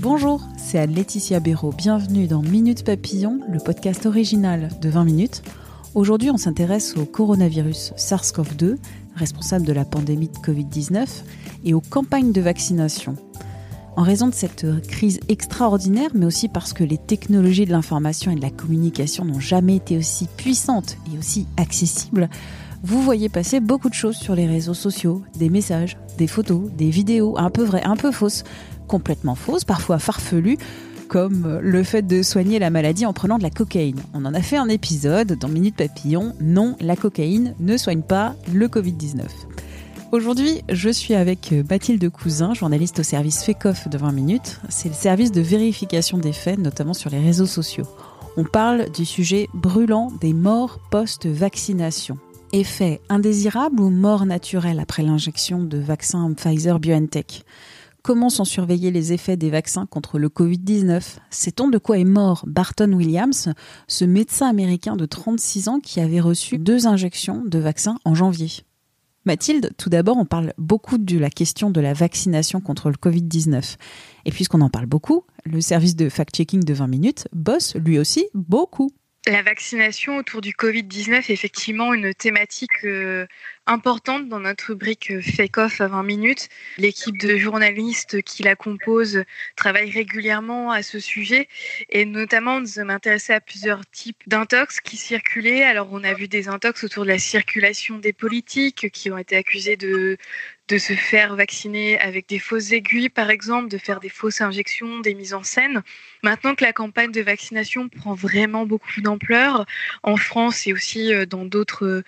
Bonjour, c'est Anne-Laetitia Béraud. Bienvenue dans Minute Papillon, le podcast original de 20 minutes. Aujourd'hui, on s'intéresse au coronavirus SARS-CoV-2, responsable de la pandémie de Covid-19, et aux campagnes de vaccination. En raison de cette crise extraordinaire, mais aussi parce que les technologies de l'information et de la communication n'ont jamais été aussi puissantes et aussi accessibles, vous voyez passer beaucoup de choses sur les réseaux sociaux, des messages, des photos, des vidéos un peu vraies, un peu fausses, complètement fausses, parfois farfelues, comme le fait de soigner la maladie en prenant de la cocaïne. On en a fait un épisode dans Minute Papillon. Non, la cocaïne ne soigne pas le Covid-19. Aujourd'hui, je suis avec Mathilde Cousin, journaliste au service FECOF de 20 minutes. C'est le service de vérification des faits, notamment sur les réseaux sociaux. On parle du sujet brûlant des morts post-vaccination. Effet indésirable ou mort naturelle après l'injection de vaccin Pfizer-BioNTech Comment sont surveillés les effets des vaccins contre le Covid-19 Sait-on de quoi est mort Barton Williams, ce médecin américain de 36 ans qui avait reçu deux injections de vaccin en janvier? Mathilde, tout d'abord, on parle beaucoup de la question de la vaccination contre le Covid-19. Et puisqu'on en parle beaucoup, le service de fact-checking de 20 minutes bosse lui aussi beaucoup. La vaccination autour du Covid-19 est effectivement une thématique euh, importante dans notre rubrique euh, Fake Off à 20 minutes. L'équipe de journalistes qui la compose travaille régulièrement à ce sujet et notamment nous sommes intéressés à plusieurs types d'intox qui circulaient. Alors on a vu des intox autour de la circulation des politiques qui ont été accusés de de se faire vacciner avec des fausses aiguilles, par exemple, de faire des fausses injections, des mises en scène. Maintenant que la campagne de vaccination prend vraiment beaucoup d'ampleur, en France et aussi euh, dans d'autres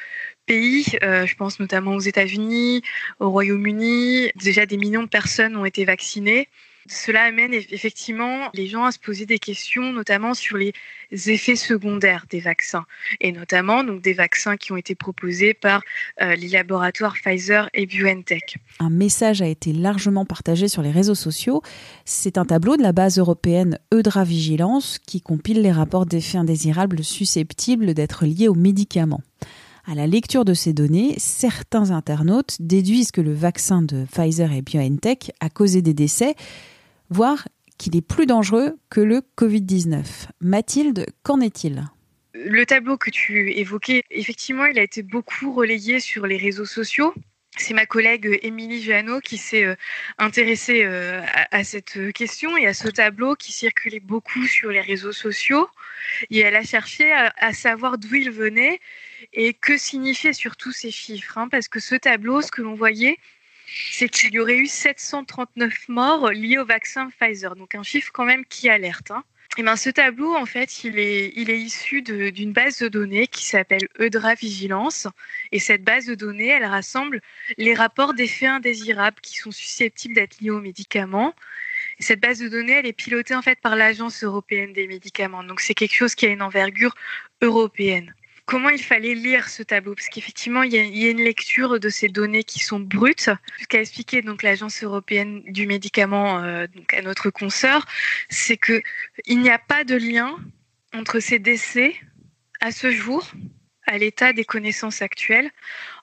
pays, euh, je pense notamment aux États-Unis, au Royaume-Uni, déjà des millions de personnes ont été vaccinées. Cela amène effectivement les gens à se poser des questions, notamment sur les effets secondaires des vaccins, et notamment donc des vaccins qui ont été proposés par euh, les laboratoires Pfizer et BioNTech. Un message a été largement partagé sur les réseaux sociaux. C'est un tableau de la base européenne Eudra Vigilance qui compile les rapports d'effets indésirables susceptibles d'être liés aux médicaments. À la lecture de ces données, certains internautes déduisent que le vaccin de Pfizer et BioNTech a causé des décès, voire qu'il est plus dangereux que le Covid-19. Mathilde, qu'en est-il? Le tableau que tu évoquais, effectivement, il a été beaucoup relayé sur les réseaux sociaux. C'est ma collègue Émilie Jeannot qui s'est euh, intéressée euh, à, cette question et à ce tableau qui circulait beaucoup sur les réseaux sociaux. Et elle a cherché à, savoir d'où il venait et que signifiaient surtout ces chiffres. Hein, parce que ce tableau, ce que l'on voyait, c'est qu'il y aurait eu 739 morts liés au vaccin Pfizer. Donc un chiffre quand même qui alerte. Hein. Et ben, ce tableau, en fait, il est, issu d'une base de données qui s'appelle Eudra Vigilance. Et cette base de données, elle rassemble les rapports d'effets indésirables qui sont susceptibles d'être liés aux médicaments. Et cette base de données, elle est pilotée en fait par l'Agence européenne des médicaments. Donc c'est quelque chose qui a une envergure européenne comment il fallait lire ce tableau? Parce qu'effectivement, il, y, a une lecture de ces données qui sont brutes. Ce qu'a expliqué donc l'Agence européenne du médicament euh, donc à notre consoeur, c'est que il n'y a pas de lien entre ces décès à ce jour, à l'état des connaissances actuelles,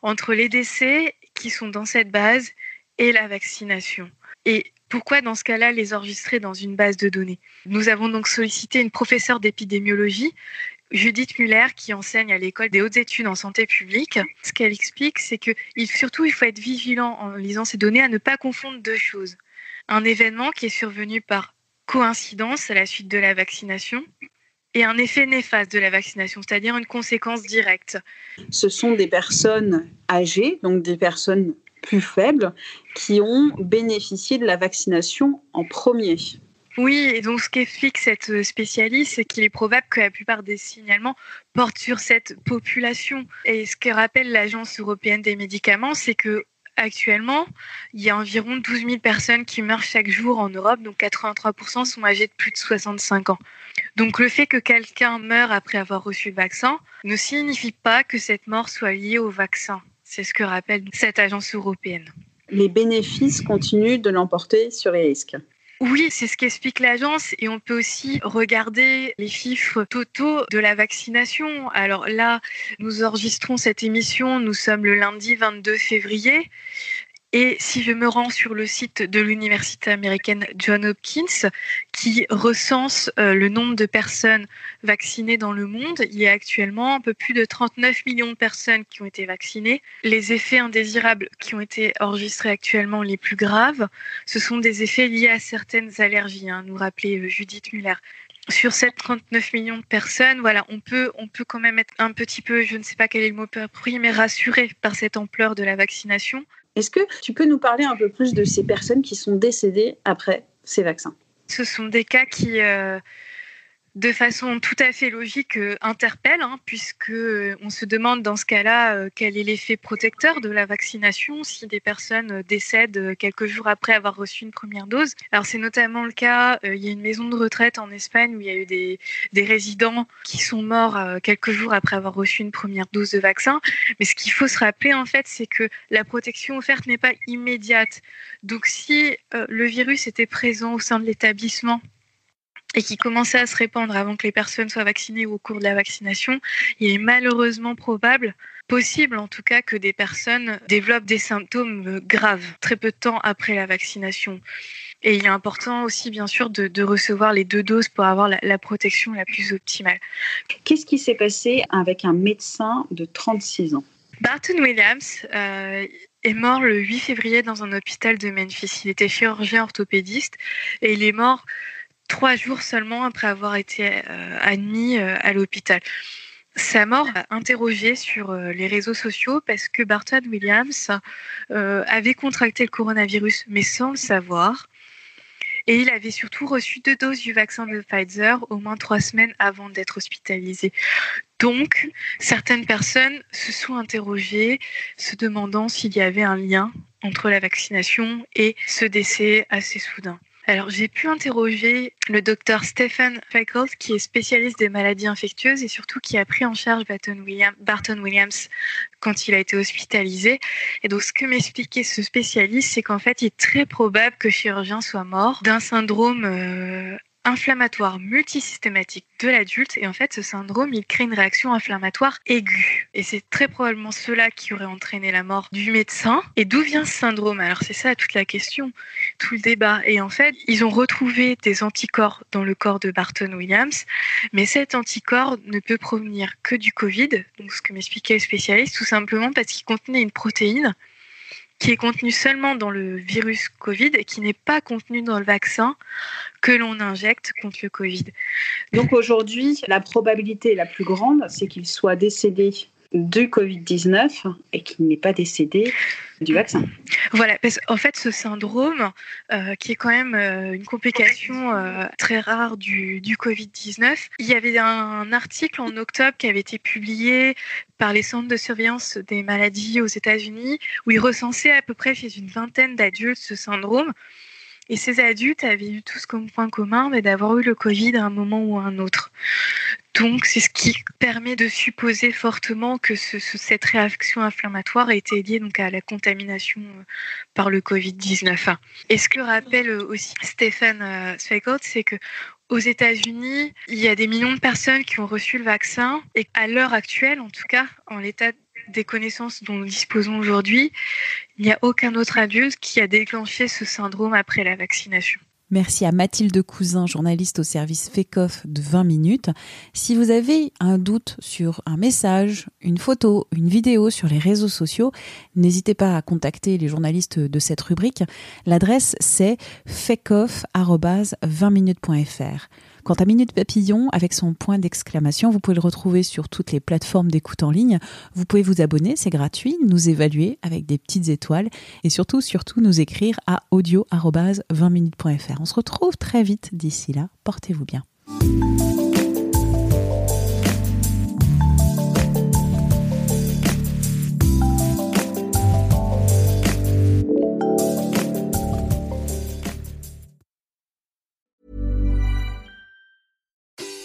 entre les décès qui sont dans cette base et la vaccination. Et pourquoi dans ce cas-là les enregistrer dans une base de données? Nous avons donc sollicité une professeure d'épidémiologie Judith Muller, qui enseigne à l'école des hautes études en santé publique. Ce qu'elle explique, c'est que surtout, il faut être vigilant en lisant ces données à ne pas confondre deux choses. Un événement qui est survenu par coïncidence à la suite de la vaccination et un effet néfaste de la vaccination, c'est-à-dire une conséquence directe. Ce sont des personnes âgées, donc des personnes plus faibles, qui ont bénéficié de la vaccination en premier. Oui, et donc ce qu'explique cette spécialiste, c'est qu'il est probable que la plupart des signalements portent sur cette population. Et ce que rappelle l'Agence européenne des médicaments, c'est que actuellement, il y a environ 12 000 personnes qui meurent chaque jour en Europe, donc 83% sont âgées de plus de 65 ans. Donc le fait que quelqu'un meure après avoir reçu le vaccin ne signifie pas que cette mort soit liée au vaccin. C'est ce que rappelle cette agence européenne. Les bénéfices continuent de l'emporter sur les risques. Oui, c'est ce qu'explique l'agence et on peut aussi regarder les chiffres totaux de la vaccination. Alors là, nous enregistrons cette émission, nous sommes le lundi 22 février et si je me rends sur le site de l'université américaine John Hopkins, qui recense euh, le nombre de personnes vaccinées dans le monde, il y a actuellement un peu plus de 39 millions de personnes qui ont été vaccinées. Les effets indésirables qui ont été enregistrés actuellement les plus graves, ce sont des effets liés à certaines allergies, hein, nous rappelait euh, Judith Muller sur ces 39 millions de personnes, voilà, on peut, on peut quand même être un petit peu, je ne sais pas quel est le mot approprié, mais rassuré par cette ampleur de la vaccination. Est-ce que tu peux nous parler un peu plus de ces personnes qui sont décédées après ces vaccins? Ce sont des cas qui, euh, de façon tout à fait logique euh, interpelle, hein, puisque euh, on se demande dans ce cas-là euh, quel est l'effet protecteur de la vaccination si des personnes décèdent quelques jours après avoir reçu une première dose. Alors c'est notamment le cas, il y a une maison de retraite en Espagne où il y a eu des, des résidents qui sont morts quelques jours après avoir reçu une première dose de vaccin. Mais ce qu'il faut se rappeler en fait, c'est que la protection offerte n'est pas immédiate. Donc si le virus était présent au sein de l'établissement et qui commençait à se répandre avant que les personnes soient vaccinées ou au cours de la vaccination, il est malheureusement probable, possible en tout cas, que des personnes développent des symptômes graves très peu de temps après la vaccination. Et il est important aussi, bien sûr, de, recevoir les deux doses pour avoir la, protection la plus optimale. Qu'est-ce qui s'est passé avec un médecin de 36 ans? Barton Williams euh, est mort le 8 février dans un hôpital de Memphis. Il était chirurgien orthopédiste et il est mort trois jours seulement après avoir été euh, admis euh, à l'hôpital. Sa mort a interrogé sur euh, les réseaux sociaux parce que Barton Williams avait contracté le coronavirus, mais sans le savoir. Et il avait surtout reçu deux doses du vaccin de Pfizer au moins trois semaines avant d'être hospitalisé. Donc, certaines personnes se sont interrogées, se demandant s'il y avait un lien entre la vaccination et ce décès assez soudain. Alors, j'ai pu interroger le docteur Stephen Feichelt, qui est spécialiste des maladies infectieuses et surtout qui a pris en charge Barton, Williams quand il a été hospitalisé. Et donc, ce que m'expliquait ce spécialiste, c'est qu'en fait, il est très probable que le chirurgien soit mort d'un syndrome euh, inflammatoire multisystématique de l'adulte. Et en fait ce syndrome il crée une réaction inflammatoire aiguë. Et c'est très probablement cela qui aurait entraîné la mort du médecin. Et d'où vient ce syndrome? Alors c'est ça toute la question tout le débat. Et en fait ils ont retrouvé des anticorps dans le corps de Barton Williams. Mais cet anticorps ne peut provenir que du Covid donc ce que m'expliquait le spécialiste tout simplement parce qu'il contenait une protéine qui est contenu seulement dans le virus Covid et qui n'est pas contenu dans le vaccin que l'on injecte contre le Covid. Donc aujourd'hui, la probabilité la plus grande, c'est qu'il soit décédé du Covid-19 et qu'il n'est pas décédé du vaccin. Voilà, parce qu'en fait, ce syndrome, euh, qui est quand même euh, une complication euh, très rare du, du Covid-19, il y avait un article en octobre qui avait été publié par les centres de surveillance des maladies aux États-Unis, où ils recensaient à peu près chez une vingtaine d'adultes ce syndrome. Et ces adultes avaient eu tous comme point commun d'avoir eu le Covid à un moment ou à un autre. Donc, c'est ce qui permet de supposer fortement que cette réaction inflammatoire a été liée donc, à la contamination euh, par le Covid-19. Et ce que rappelle aussi Stéphane euh, Zweigelt, c'est que aux États-Unis, il y a des millions de personnes qui ont reçu le vaccin et à l'heure actuelle, en tout cas, en l'état des connaissances dont nous disposons aujourd'hui, il n'y a aucun autre adulte qui a déclenché ce syndrome après la vaccination. Merci à Mathilde Cousin, journaliste au service FECOF de 20 minutes. Si vous avez un doute sur un message, une photo, une vidéo sur les réseaux sociaux, n'hésitez pas à contacter les journalistes de cette rubrique. L'adresse c'est fecof.20minutes.fr. Quant à Minute Papillon, avec son point d'exclamation, vous pouvez le retrouver sur toutes les plateformes d'écoute en ligne. Vous pouvez vous abonner, c'est gratuit, nous évaluer avec des petites étoiles et surtout, surtout nous écrire à audio-20minutes.fr. On se retrouve très vite d'ici là. Portez-vous bien.